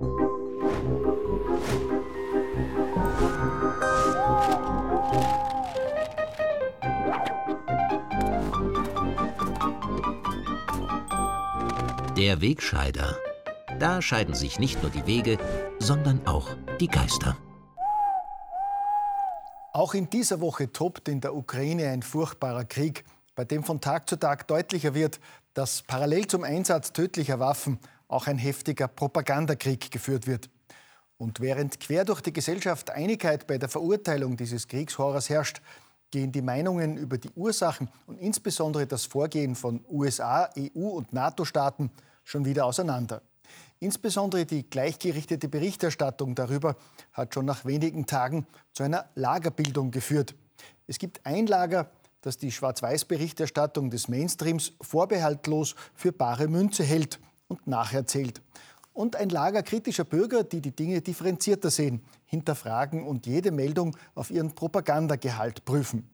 Der Wegscheider. Da scheiden sich nicht nur die Wege, sondern auch die Geister. Auch in dieser Woche tobt in der Ukraine ein furchtbarer Krieg, bei dem von Tag zu Tag deutlicher wird, dass parallel zum Einsatz tödlicher Waffen auch ein heftiger Propagandakrieg geführt wird. Und während quer durch die Gesellschaft Einigkeit bei der Verurteilung dieses Kriegshorrors herrscht, gehen die Meinungen über die Ursachen und insbesondere das Vorgehen von USA, EU und NATO-Staaten schon wieder auseinander. Insbesondere die gleichgerichtete Berichterstattung darüber hat schon nach wenigen Tagen zu einer Lagerbildung geführt. Es gibt ein Lager, das die Schwarz-Weiß-Berichterstattung des Mainstreams vorbehaltlos für bare Münze hält und nacherzählt. Und ein Lager kritischer Bürger, die die Dinge differenzierter sehen, hinterfragen und jede Meldung auf ihren Propagandagehalt prüfen.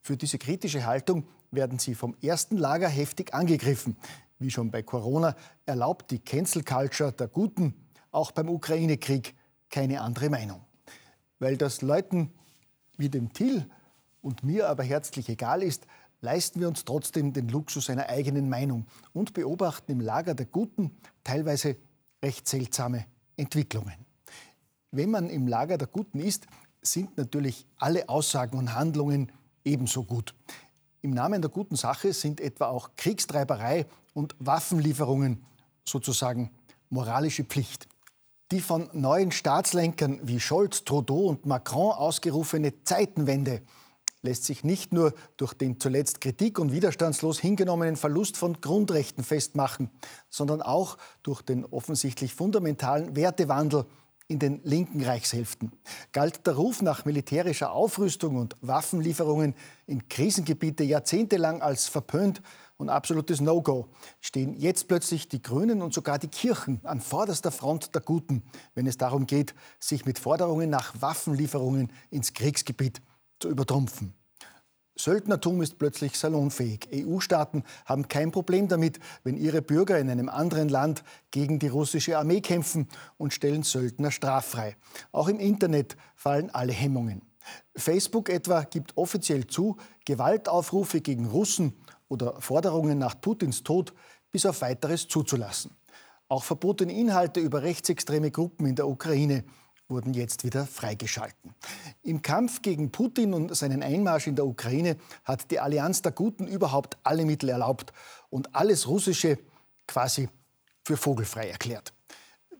Für diese kritische Haltung werden sie vom ersten Lager heftig angegriffen. Wie schon bei Corona erlaubt die Cancel Culture der Guten auch beim Ukraine-Krieg keine andere Meinung. Weil das Leuten wie dem Till und mir aber herzlich egal ist, leisten wir uns trotzdem den Luxus einer eigenen Meinung und beobachten im Lager der Guten teilweise recht seltsame Entwicklungen. Wenn man im Lager der Guten ist, sind natürlich alle Aussagen und Handlungen ebenso gut. Im Namen der guten Sache sind etwa auch Kriegstreiberei und Waffenlieferungen sozusagen moralische Pflicht. Die von neuen Staatslenkern wie Scholz, Trudeau und Macron ausgerufene Zeitenwende lässt sich nicht nur durch den zuletzt kritik- und widerstandslos hingenommenen Verlust von Grundrechten festmachen, sondern auch durch den offensichtlich fundamentalen Wertewandel in den linken Reichshälften. Galt der Ruf nach militärischer Aufrüstung und Waffenlieferungen in Krisengebiete jahrzehntelang als verpönt und absolutes No-Go, stehen jetzt plötzlich die Grünen und sogar die Kirchen an vorderster Front der Guten, wenn es darum geht, sich mit Forderungen nach Waffenlieferungen ins Kriegsgebiet zu übertrumpfen. Söldnertum ist plötzlich salonfähig. EU-Staaten haben kein Problem damit, wenn ihre Bürger in einem anderen Land gegen die russische Armee kämpfen und stellen Söldner straffrei. Auch im Internet fallen alle Hemmungen. Facebook etwa gibt offiziell zu, Gewaltaufrufe gegen Russen oder Forderungen nach Putins Tod bis auf weiteres zuzulassen. Auch verbotene Inhalte über rechtsextreme Gruppen in der Ukraine wurden jetzt wieder freigeschalten. Im Kampf gegen Putin und seinen Einmarsch in der Ukraine hat die Allianz der Guten überhaupt alle Mittel erlaubt und alles Russische quasi für vogelfrei erklärt.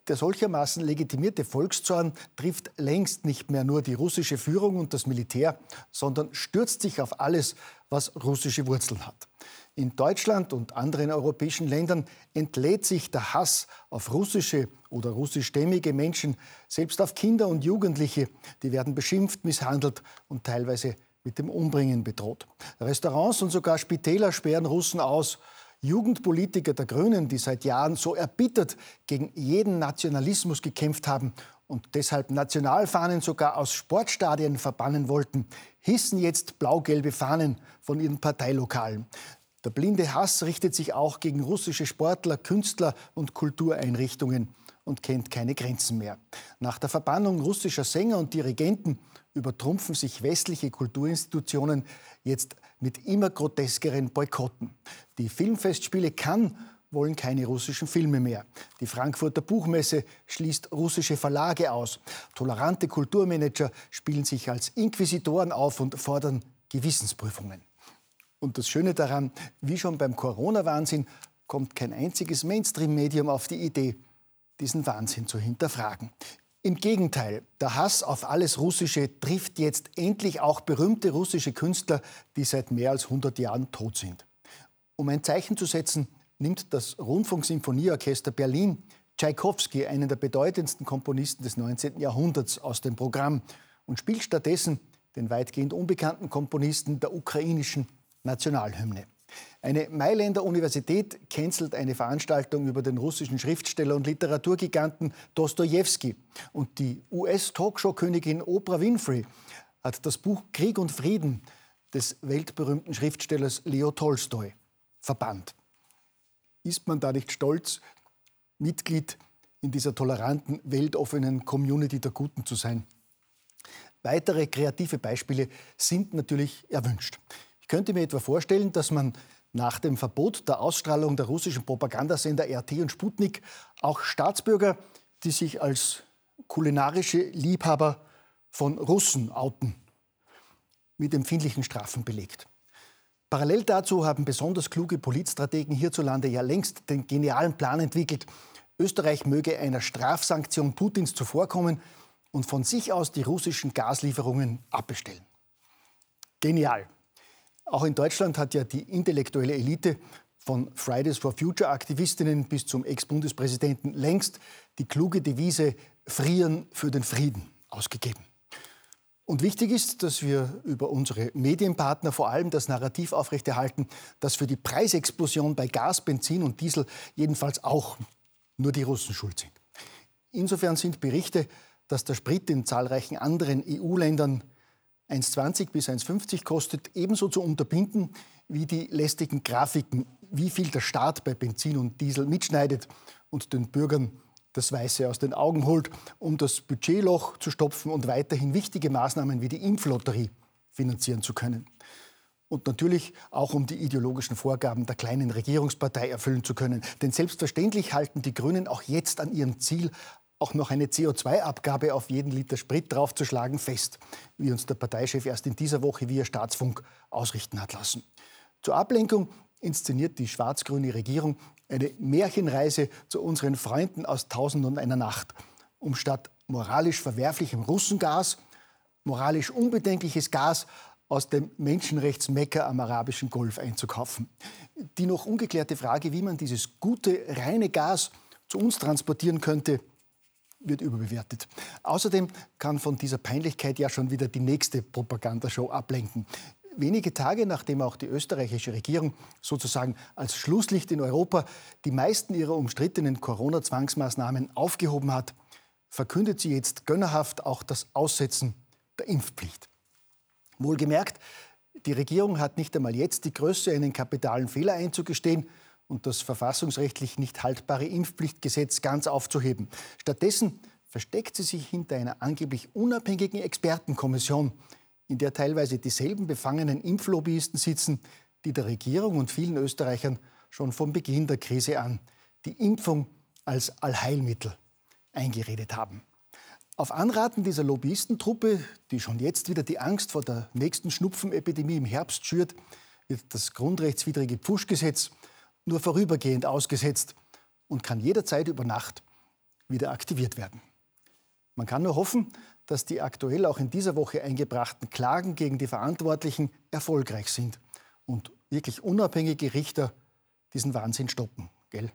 Der solchermaßen legitimierte Volkszorn trifft längst nicht mehr nur die russische Führung und das Militär, sondern stürzt sich auf alles, was russische Wurzeln hat. In Deutschland und anderen europäischen Ländern entlädt sich der Hass auf russische oder russischstämmige Menschen, selbst auf Kinder und Jugendliche. Die werden beschimpft, misshandelt und teilweise mit dem Umbringen bedroht. Restaurants und sogar Spitäler sperren Russen aus. Jugendpolitiker der Grünen, die seit Jahren so erbittert gegen jeden Nationalismus gekämpft haben und deshalb Nationalfahnen sogar aus Sportstadien verbannen wollten, hissen jetzt blau-gelbe Fahnen von ihren Parteilokalen. Der blinde Hass richtet sich auch gegen russische Sportler, Künstler und Kultureinrichtungen und kennt keine Grenzen mehr. Nach der Verbannung russischer Sänger und Dirigenten übertrumpfen sich westliche Kulturinstitutionen jetzt mit immer groteskeren Boykotten. Die Filmfestspiele Cannes wollen keine russischen Filme mehr. Die Frankfurter Buchmesse schließt russische Verlage aus. Tolerante Kulturmanager spielen sich als Inquisitoren auf und fordern Gewissensprüfungen. Und das Schöne daran, wie schon beim Corona-Wahnsinn, kommt kein einziges Mainstream-Medium auf die Idee, diesen Wahnsinn zu hinterfragen. Im Gegenteil, der Hass auf alles Russische trifft jetzt endlich auch berühmte russische Künstler, die seit mehr als 100 Jahren tot sind. Um ein Zeichen zu setzen, nimmt das Rundfunksinfonieorchester Berlin Tschaikowski, einen der bedeutendsten Komponisten des 19. Jahrhunderts, aus dem Programm und spielt stattdessen den weitgehend unbekannten Komponisten der ukrainischen Nationalhymne. Eine Mailänder Universität cancelt eine Veranstaltung über den russischen Schriftsteller und Literaturgiganten Dostoevsky. Und die US-Talkshow-Königin Oprah Winfrey hat das Buch Krieg und Frieden des weltberühmten Schriftstellers Leo Tolstoi verbannt. Ist man da nicht stolz, Mitglied in dieser toleranten, weltoffenen Community der Guten zu sein. Weitere kreative Beispiele sind natürlich erwünscht. Ich könnte mir etwa vorstellen, dass man nach dem Verbot der Ausstrahlung der russischen Propagandasender RT und Sputnik auch Staatsbürger, die sich als kulinarische Liebhaber von Russen outen, mit empfindlichen Strafen belegt. Parallel dazu haben besonders kluge Politstrategen hierzulande ja längst den genialen Plan entwickelt, Österreich möge einer Strafsanktion Putins zuvorkommen und von sich aus die russischen Gaslieferungen abbestellen. Genial. Auch in Deutschland hat ja die intellektuelle Elite von Fridays for Future Aktivistinnen bis zum Ex-Bundespräsidenten längst die kluge Devise Frieren für den Frieden ausgegeben. Und wichtig ist, dass wir über unsere Medienpartner vor allem das Narrativ aufrechterhalten, dass für die Preisexplosion bei Gas, Benzin und Diesel jedenfalls auch nur die Russen schuld sind. Insofern sind Berichte, dass der Sprit in zahlreichen anderen EU-Ländern 1,20 bis 1,50 kostet, ebenso zu unterbinden wie die lästigen Grafiken, wie viel der Staat bei Benzin und Diesel mitschneidet und den Bürgern das Weiße aus den Augen holt, um das Budgetloch zu stopfen und weiterhin wichtige Maßnahmen wie die Impflotterie finanzieren zu können. Und natürlich auch um die ideologischen Vorgaben der kleinen Regierungspartei erfüllen zu können. Denn selbstverständlich halten die Grünen auch jetzt an ihrem Ziel, auch noch eine CO2-Abgabe auf jeden Liter Sprit draufzuschlagen, fest, wie uns der Parteichef erst in dieser Woche via Staatsfunk ausrichten hat lassen. Zur Ablenkung inszeniert die schwarz-grüne Regierung eine Märchenreise zu unseren Freunden aus Tausend und einer Nacht, um statt moralisch verwerflichem Russengas moralisch unbedenkliches Gas aus dem Menschenrechtsmecker am arabischen Golf einzukaufen. Die noch ungeklärte Frage, wie man dieses gute, reine Gas zu uns transportieren könnte, wird überbewertet. Außerdem kann von dieser Peinlichkeit ja schon wieder die nächste Propagandashow ablenken. Wenige Tage nachdem auch die österreichische Regierung sozusagen als Schlusslicht in Europa die meisten ihrer umstrittenen Corona-Zwangsmaßnahmen aufgehoben hat, verkündet sie jetzt gönnerhaft auch das Aussetzen der Impfpflicht. Wohlgemerkt, die Regierung hat nicht einmal jetzt die Größe, einen kapitalen Fehler einzugestehen und das verfassungsrechtlich nicht haltbare Impfpflichtgesetz ganz aufzuheben. Stattdessen versteckt sie sich hinter einer angeblich unabhängigen Expertenkommission, in der teilweise dieselben befangenen Impflobbyisten sitzen, die der Regierung und vielen Österreichern schon von Beginn der Krise an die Impfung als Allheilmittel eingeredet haben. Auf Anraten dieser Lobbyistentruppe, die schon jetzt wieder die Angst vor der nächsten Schnupfenepidemie im Herbst schürt, wird das grundrechtswidrige Pfuschgesetz nur vorübergehend ausgesetzt und kann jederzeit über Nacht wieder aktiviert werden. Man kann nur hoffen, dass die aktuell auch in dieser Woche eingebrachten Klagen gegen die Verantwortlichen erfolgreich sind und wirklich unabhängige Richter diesen Wahnsinn stoppen. Gell?